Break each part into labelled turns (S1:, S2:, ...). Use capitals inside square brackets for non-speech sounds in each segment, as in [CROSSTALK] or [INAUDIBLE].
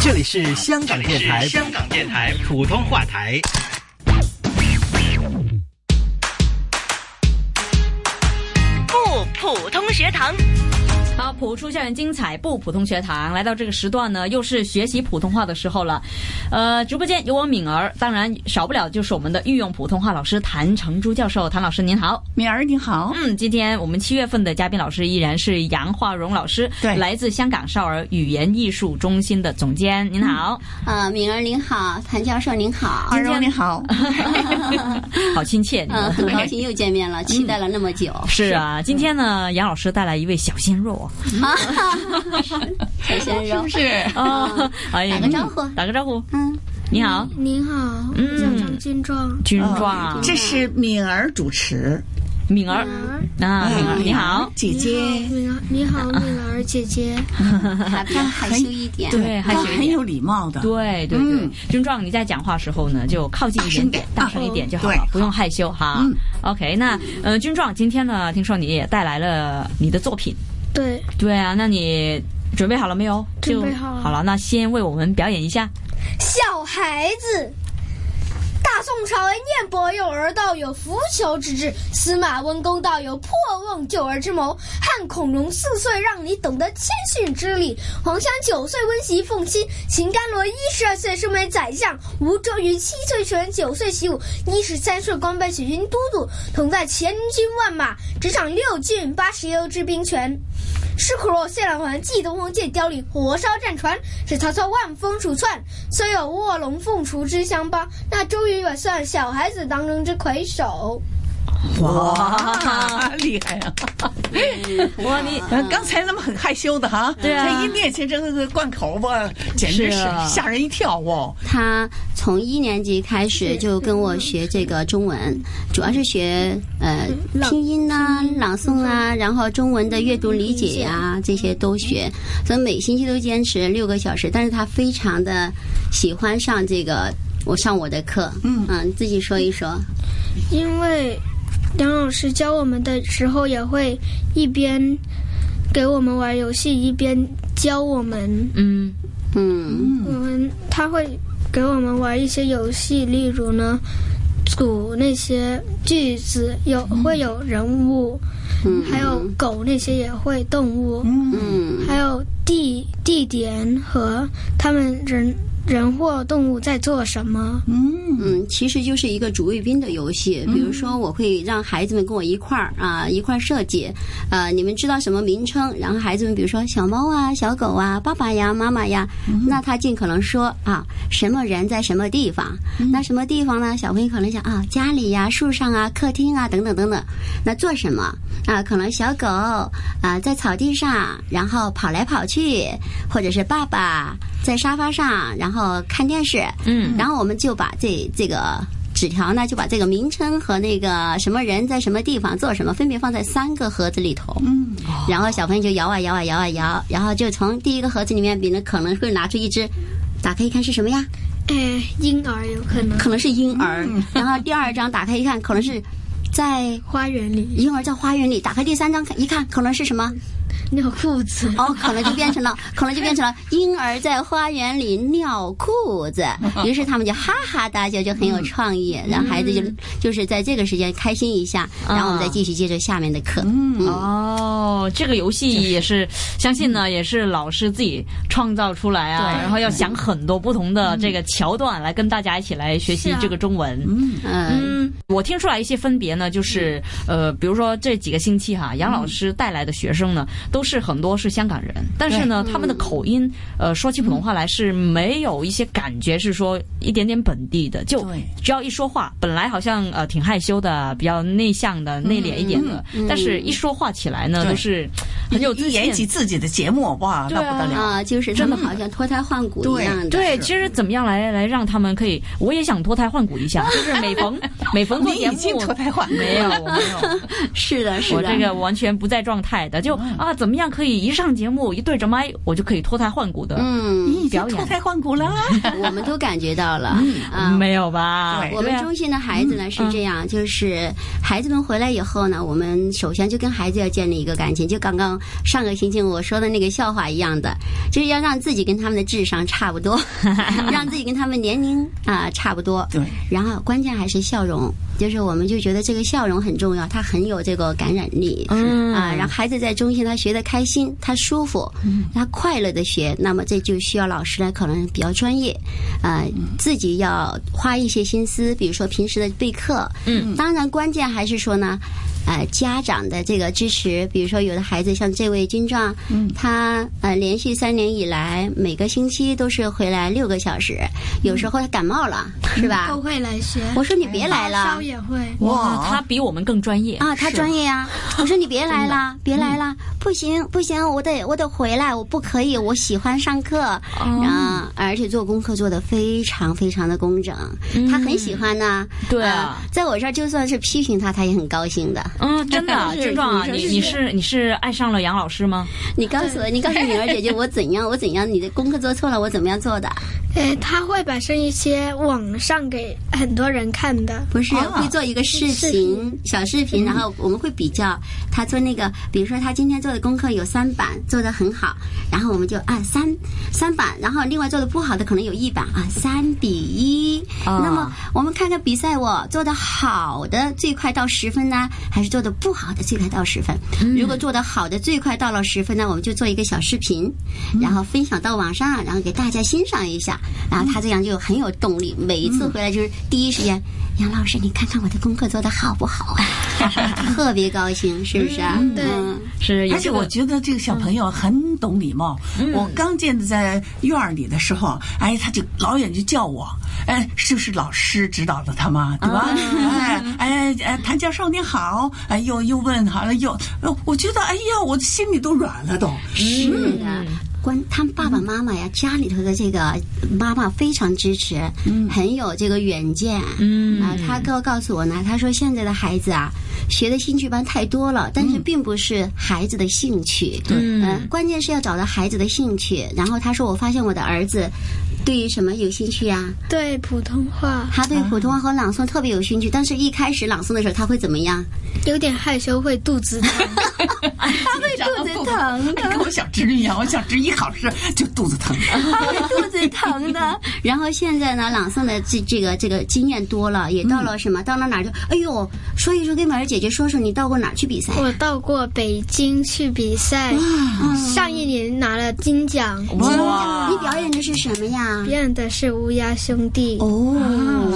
S1: 这里是香港电台，
S2: 香港电台普通话台。
S3: 不普通学堂。
S4: 好，普出校园精彩不普通学堂来到这个时段呢，又是学习普通话的时候了。呃，直播间有我敏儿，当然少不了就是我们的御用普通话老师谭成珠教授。谭老师您好，
S5: 敏儿你好。
S4: 嗯，今天我们七月份的嘉宾老师依然是杨化荣老师，
S5: 对
S4: 来自香港少儿语言艺术中心的总监。您好，
S6: 啊，敏儿您好，谭教授您好，
S5: 二荣您好，[LAUGHS]
S4: 好亲切，
S6: 嗯，
S4: 们
S6: 很高兴又见面了，期待了那么久。[LAUGHS]
S4: 是啊，今天呢，杨老师带来一位小鲜肉
S6: 小鲜肉，
S5: 是
S4: 啊，[LAUGHS] 哎呀
S6: 打个招呼。
S4: 打个招呼，
S6: 嗯，
S4: 你好，
S7: 您好，
S4: 嗯。
S7: 我叫张军壮。
S4: 军壮，
S5: 这是敏儿。主持，
S4: 敏儿啊，敏儿。你好，
S5: 姐姐，
S7: 敏儿，你好，敏儿姐姐。
S6: 他比较害羞一点。
S4: 对，害
S5: 她
S4: 羞一点。
S5: 很有礼貌的，
S4: 对对对。
S5: 嗯，
S4: 军壮，你在讲话时候呢，就靠近一点点，大
S5: 声
S4: 一点就好了，不用害羞哈。
S5: 嗯。
S4: OK，那呃，军壮，今天呢，听说你也带来了你的作品，
S7: 对，
S4: 对啊，那你准备好了没有？
S7: 准备好了
S4: 就好了，那先为我们表演一下。
S7: 小孩子。大宋朝为念伯有而道有扶求之志，司马温公道有破瓮救儿之谋，汉孔融四岁让你懂得谦逊之礼，黄香九岁温习奉亲，秦甘罗一十二岁升为宰相，吴周瑜七岁选九岁习武，一十三岁官拜许军都督，统在千军万马，执掌六郡八十余之兵权。师苦若谢兰环，祭东风借雕里，火烧战船，使曹操万风鼠窜。虽有卧龙凤雏之相帮，那周瑜也算小孩子当中之魁首。
S5: 哇，厉害啊！
S4: 哇，你
S5: 呃刚才那么很害羞的哈，
S4: 对啊
S5: 这一念起这个贯口吧，简直是吓人一跳哦。
S6: 他从一年级开始就跟我学这个中文，主要是学呃拼音呐、朗诵啊，然后中文的阅读理解呀、这些都学，所以每星期都坚持六个小时。但是他非常的喜欢上这个我上我的课，嗯。嗯自己说一说。
S7: 因为杨老师教我们的时候，也会一边给我们玩游戏，一边教我们。
S4: 嗯。
S6: 嗯。
S7: 我们他会给我们玩一些游戏，例如呢，组那些句子，有会有人物，
S6: 嗯，
S7: 还有狗那些也会动物，
S6: 嗯。
S7: 还有地地点和他们人人或动物在做什么。
S6: 嗯嗯，其实就是一个主谓宾的游戏。比如说，我会让孩子们跟我一块儿啊，一块儿设计。呃，你们知道什么名称？然后孩子们比如说小猫啊、小狗啊、爸爸呀、妈妈呀，那他尽可能说啊，什么人在什么地方？那什么地方呢？小朋友可能想啊，家里呀、树上啊、客厅啊等等等等。那做什么啊？可能小狗啊在草地上，然后跑来跑去，或者是爸爸在沙发上，然后看电视。
S4: 嗯
S6: 然后我们就把这这个纸条呢，就把这个名称和那个什么人在什么地方做什么，分别放在三个盒子里头。嗯，然后小朋友就摇啊摇啊摇啊摇，然后就从第一个盒子里面，比如可能会拿出一只，打开一看是什么呀？
S7: 哎，婴儿有可能
S6: 可能是婴儿。然后第二张打开一看，可能是在
S7: 花园里
S6: 婴儿在花园里。打开第三张一看，可能是什么？
S7: 尿裤子。
S6: 哦，可能就变成了，[LAUGHS] 可能就变成了婴儿在花园里尿裤子，[LAUGHS] 于是他们就哈哈大笑，就很有创意，然后孩子就就是在这个时间开心一下，然后我们再继续接着下面的课。嗯，
S4: 哦，这个游戏也是，相信呢也是老师自己创造出来啊，
S5: 对。
S4: 然后要想很多不同的这个桥段来跟大家一起来学习这个中文。
S6: 嗯，
S4: 嗯，我听出来一些分别呢，就是呃，比如说这几个星期哈，杨老师带来的学生呢，都是很多是香港人，但是呢，他们的口音呃，说起普通话来是没有一些感觉是说一点点本地的，就只要一说话，本来好像呃挺害羞的，比较内向的、内敛一点的，但是一说话起来呢，都是很有自
S5: 一演起
S4: 信。
S5: 自己的节目，哇，那不得了。
S6: 啊，就是他们好像脱胎换骨一样的。
S4: 对，其实怎么样来来让他们可以，我也想脱胎换骨一下，[LAUGHS] 就是每逢每逢做节目，
S5: 脱胎换骨
S4: 没有，我没有，
S6: 是的，是的。
S4: 我这个完全不在状态的，就啊，怎么样可以一上节目一对着麦，我就可以脱胎换骨的
S6: 嗯，
S5: 你已经
S4: 表演
S5: 脱胎换骨了。[LAUGHS]
S6: 我们都感觉到了啊。
S4: 没有吧？
S5: 对
S6: 我们中心的孩子呢是这样，就是孩子们回来以后呢，我们首先就跟孩子要建立一个感情，就刚刚上个星期我说的那个笑话一样的，就是要让自己跟他们的智商差不多，[LAUGHS] 让自己跟他们年龄啊、差不多。
S5: 对，
S6: 然后关键还是笑容，就是我们就觉得这个笑容很重要，它很有这个感染力。
S4: 嗯
S6: 啊，让孩子在中心他学的开心，他舒服，他快乐的学，那么这就需要老师呢可能比较专业，啊、自己要花一些心思，比如说平时的备课，嗯，当然关键还是说呢。呃，家长的这个支持，比如说有的孩子像这位金壮，嗯，他呃连续三年以来，每个星期都是回来六个小时，有时候他感冒了，是吧？
S7: 都？会来学，
S6: 我说你别来了。
S7: 烧，也会。
S4: 哇，他比我们更专业。
S6: 啊，他专业呀、我说你别来了，别来了，不行不行，我得我得回来，我不可以，我喜欢上课，然后而且做功课做得非常非常的工整，他很喜欢呢。
S4: 对啊。
S6: 呃在我这儿就算是批评他，他也很高兴的。
S4: 嗯，真的 [LAUGHS] 啊，
S6: 是
S4: 壮啊，
S6: 是
S4: 你你是你是爱上了杨老师吗？
S6: 你告诉我，你告诉敏儿姐姐我怎样，[LAUGHS] 我怎样，你的功课做错了，我怎么样做的？
S7: 呃，他会摆上一些网上给很多人看的。
S6: 不是
S5: 啊
S6: 会做一个视
S7: 视
S6: 频小视频，然后我们会比较他做那个，比如说他今天做的功课有三版做的很好，然后我们就按三三版，然后另外做的不好的可能有一版啊三比一。
S4: 啊
S6: 那么我们看看比赛，我做的好的最快到十分呢，还是做的不好的最快到十分？如果做的好的最快到了十分呢，我们就做一个小视频，然后分享到网上，然后给大家欣赏一下，然后他这样就很有动力，每一次回来就是第一时间，杨老师，你看看我的功课做的好不好啊？[LAUGHS] 特别高兴，是不是啊？
S7: 对
S6: 是
S5: 而且我觉得这个小朋友很懂礼貌。我刚见他在院儿里的时候，哎，他就老远就叫我，哎，就是老师指导的他嘛，对吧？哎哎哎，谭教授你好，哎又又问好了又，呃我觉得哎呀，我心里都软了都。
S6: 是的。关他们爸爸妈妈呀，家里头的这个妈妈非常支持，很有这个远见。
S4: 嗯
S6: 啊，他告告诉我呢，他说现在的孩子啊，学的兴趣班太多了，但是并不是孩子的兴趣。对，嗯，关键是要找到孩子的兴趣。然后他说，我发现我的儿子对于什么有兴趣啊？
S7: 对普通话
S6: 他对普通话和朗诵特别有兴趣，但是一开始朗诵的时候他会怎么样？
S7: 有点害羞，会肚子疼。[LAUGHS]
S6: 他会肚子疼的。
S5: 跟我小侄女一样，我小侄一考试就肚子疼。
S6: 他会肚子疼的。然后现在呢，朗诵的这这个这个经验多了，也到了什么？到了哪儿就哎呦，说一说，跟美儿姐姐说说，你到过哪儿去比赛？
S7: 我到过北京去比赛，上一年拿了金奖，
S4: 哇
S6: 你表演的是什么呀？
S7: 表演的是乌鸦兄弟。
S6: 哦，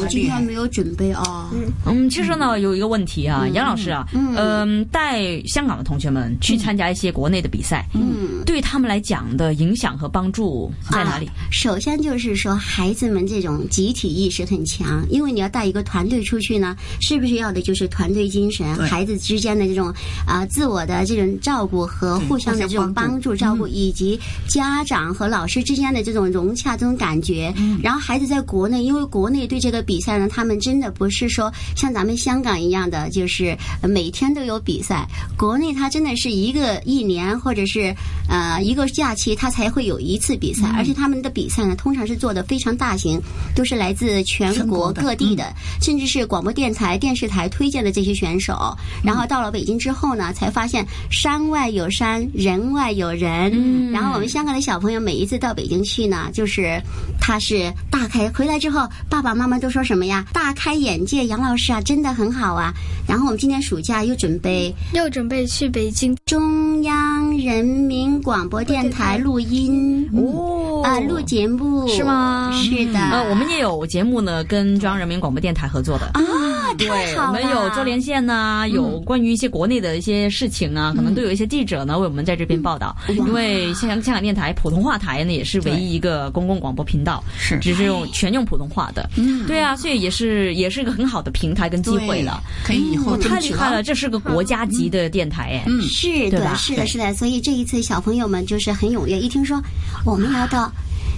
S6: 我今天没有准备哦。
S4: 嗯，其实呢，有一个问题啊，杨老师啊，
S6: 嗯
S4: 嗯，带香港的同学们去参加一些国内的比赛，
S6: 嗯，
S4: 对他们来讲的影响和帮助在哪里？
S6: 啊首先就是说，孩子们这种集体意识很强，因为你要带一个团队出去呢，是不是要的就是团队精神，孩子之间的这种啊、自我的这种照顾和互相的这种
S5: 帮
S6: 助照顾，以及家长和老师之间的这种融洽这种感觉。然后孩子在国内，因为国内对这个比赛呢，他们真的不是说像咱们香港一样的，就是呃每天都有比赛。国内他真的是一个一年或者是呃一个假期，他才会有一次比赛，而且他们的比赛呢，通常是做的非常大型，都是来自全国各地的，甚至是广播电台、电视台推荐的这些选手。然后到了北京之后呢，才发现山外有山，人外有人。然后我们香港的小朋友每一次到北京去呢，就是他是大开回来之后，爸爸妈妈都说什么呀？大开眼界，杨老师啊，真的很好啊。然后我们今年暑假又准备
S7: 又准备去北京，
S6: 中央人民广播电台录音。
S4: 哦。
S6: 啊，录节目。
S4: 是吗？
S6: 是的，
S4: 呃，我们也有节目呢，跟中央人民广播电台合作的。
S6: 啊，
S4: 对，我们有做连线呐、有关于一些国内的一些事情啊，可能都有一些记者呢为我们在这边报道。因为香香港电台普通话台呢，也是唯一一个公共广播播频道，
S5: 是
S4: 只是用全用普通话的。
S5: 嗯
S4: 对啊，所以也是也是一个很好的平台跟机会了。
S5: 可以以后
S4: 太厉害了，这是个国家级的电台哎。
S5: 嗯
S6: 是的，是的，是的。所以这一次小朋友们就是很踊跃，一听说我们要到。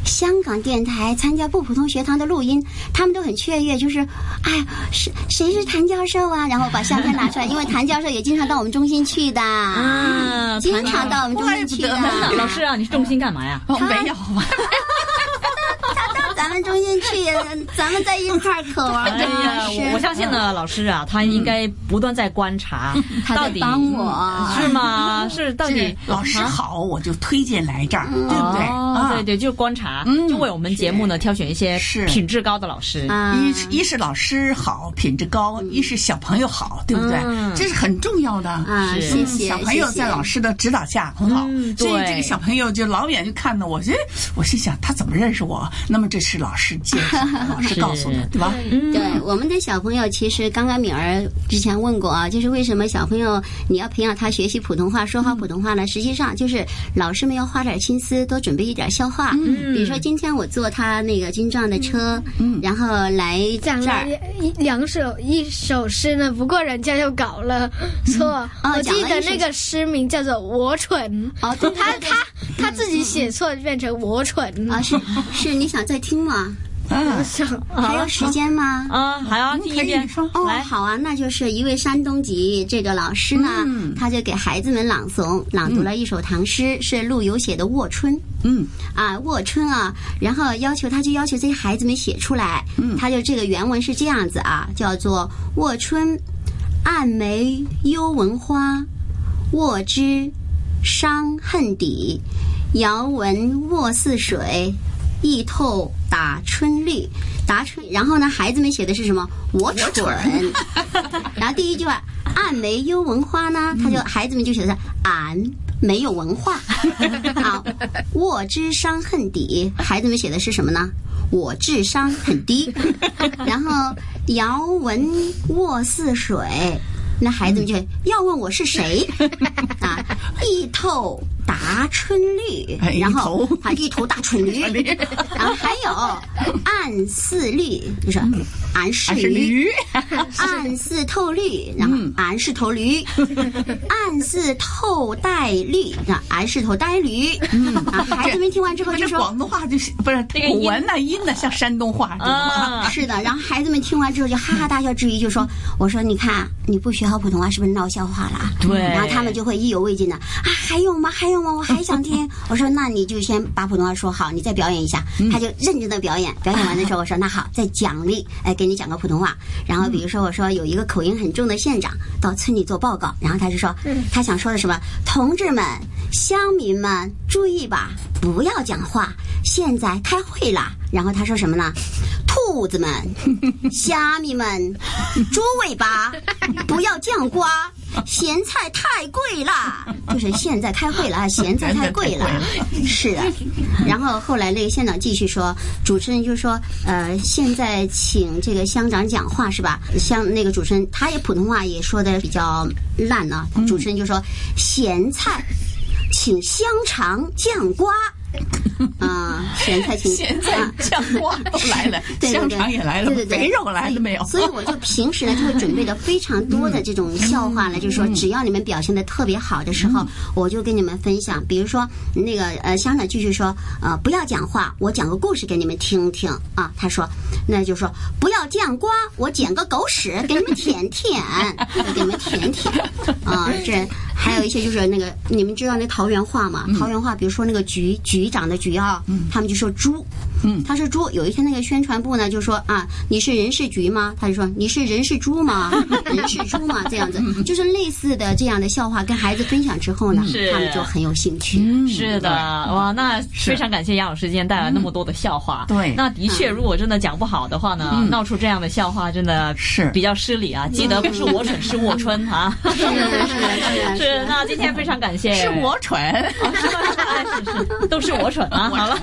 S6: 香港电台参加不普通学堂的录音，他们都很雀跃，就是，哎呀，谁谁是谭教授啊？然后把相片拿出来，因为谭教授也经常到我们中心去的，
S4: 啊，
S6: 经常到我们中心去的。
S4: 老师啊，你是中心干嘛呀？
S5: 哦没有，
S6: 到咱们中心去，咱们在一块儿可玩的
S4: 哎呀，
S6: 是。
S4: 我我相信呢，老师啊，他应该不断在观察，到底
S6: 帮我
S4: 是吗？是到底
S5: 老师好，我就推荐来这儿，对不对？
S4: 对对，就是观察，
S5: 嗯
S4: 就为我们节目呢挑选一些品质高的老师。
S6: 啊，
S5: 一一是老师好，品质高；一是小朋友好，对不对
S4: 嗯？
S5: 这是很重要的。
S6: 谢谢
S5: 小朋友
S6: 谢谢
S5: 在老师的指导下很好
S4: 嗯，
S5: 所以这个小朋友就老远就看到我，哎，我心想他怎么认识我？那么这是老师介绍的，老师 [LAUGHS] 告诉的，对吧？
S4: 嗯，
S6: 对我们的小朋友，其实刚刚敏儿之前问过啊，就是为什么小朋友你要培养他学习普通话、说好普通话呢？实际上就是老师们要花点心思，多准备一点笑话。嗯，比如说今天我坐他那个军壮的车，嗯，然后来这
S7: 讲了
S6: 儿。
S7: 一两首一首诗呢，不过人家就搞了错。
S6: 哦
S7: 我记得那个诗名叫做《我蠢》，
S6: 哦，
S7: 他他他自己写错，变成我蠢
S6: 啊，是是，你想再听吗？
S5: 啊，[LAUGHS]
S6: 还有时间吗？
S4: 啊，还要听一遍
S5: 可以说
S6: 哦，
S4: 来，
S6: 好啊，那就是一位山东籍这个老师呢，
S5: 嗯
S6: 他就给孩子们朗诵朗读了一首唐诗，是陆游写的《卧春》。
S5: 嗯，
S6: 啊，《卧春》啊，然后要求他就要求这些孩子们写出来。嗯，他就这个原文是这样子啊，叫做《卧春》，暗梅幽闻花，卧之伤恨底，遥闻卧似水。意透打春绿，打春，然后呢，孩子们写的是什么？我蠢。[LAUGHS] 然后第一句话，暗梅幽闻花呢，他就孩子们就写的是俺没有文化。[LAUGHS] 好，卧之伤恨底，孩子们写的是什么呢？我智商很低。[LAUGHS] 然后遥闻卧似水。那孩子们就要问我是谁 [LAUGHS] 啊？一头打春绿
S5: 哎，
S6: 然后
S5: 一头
S6: 啊一头大蠢驴，[LAUGHS] 然后还有暗似绿，就是俺是驴，
S5: 驴，
S6: 暗似 [LAUGHS] [LAUGHS] 透绿，然后
S5: 嗯
S6: 俺是头驴，暗似透带绿，那俺是头呆驴。啊，孩子们听完之后就说。
S5: 广东话就是不是古文呐，音呢像山东话，
S6: 是的，然后孩子们听完之后就哈哈大笑，之余就说：“我说你看你不学好普通话是不是闹笑话了？”
S4: 对
S6: 然后他们就会意犹未尽的啊，还有吗？还我还想听。[LAUGHS] 我说那你就先把普通话说好，你再表演一下。他就认真的表演，表演完的时候我说那好，再奖励，哎，给你讲个普通话。然后比如说我说有一个口音很重的县长到村里做报告，然后他就说他想说的什么？同志们、乡民们注意吧，不要讲话，现在开会啦。然后他说什么呢？兔子们、[LAUGHS] 虾米们、猪尾巴，不要酱瓜，[LAUGHS] 咸菜太贵啦。就是现在开会了啊，[LAUGHS] 咸菜太贵了。是的。然后后来那个县长继续说，主持人就说，呃，现在请这个乡长讲话是吧？乡那个主持人他也普通话也说的比较烂啊，主持人就说咸菜，请香肠酱瓜。啊，咸菜请 [LAUGHS]
S5: 咸菜
S6: 啊
S5: 酱瓜都来了，[LAUGHS]
S6: 对对对
S5: 香肠也来了
S6: 对对，对
S5: 肥肉来了没有？
S6: 所以我就平时呢就会准备的非常多的这种笑话呢，就是说只要你们表现的特别好的时候，我就跟你们分享。比如说那个呃，乡长继续说，呃，不要讲话，我讲个故事给你们听听啊。他说，那就说不要酱瓜，我捡个狗屎给你们舔舔，[LAUGHS] 给你们舔舔啊。这还有一些就是那个 [LAUGHS] 你们知道那桃园话吗？桃园话，比如说那个局局长的局啊，他们就说猪。
S5: 嗯
S6: 他是猪。有一天那个宣传部呢就说啊，你是人事局吗？他就说你是人事猪吗？[LAUGHS] 人事猪吗？这样子，就是类似的这样的笑话跟孩子分享之后呢，他们就很有兴趣。
S4: 是的，哇，那非常感谢杨老师今天带来那么多的笑话。
S5: 对
S4: 那的确，如果真的讲不好的话呢，闹出这样的笑话，真的
S5: 是
S4: 比较失礼啊。记得不是我蠢，是我春啊。[LAUGHS]
S6: 是是是
S4: 是，那今天非常感谢，
S5: 是我蠢，[LAUGHS]
S4: 是是是，都是我蠢啊。好了，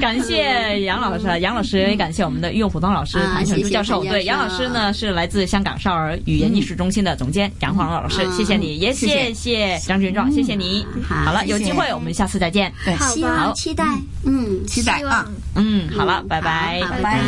S4: 感谢谢杨老师，杨老师也感谢我们的御用普通老师
S6: 啊
S4: 谭成珠教授。对，杨老师呢是来自香港少儿语言艺术中心的总监杨黄老师，
S6: 嗯。
S4: 谢谢你，也谢谢。张军壮，谢谢你。
S6: 好
S4: 好了，有机会我们下次再见。
S5: 对，
S6: 希
S4: 好。
S6: 望期待，嗯，
S5: 期待。啊。
S4: 嗯，好了，拜
S5: 拜。拜
S6: 拜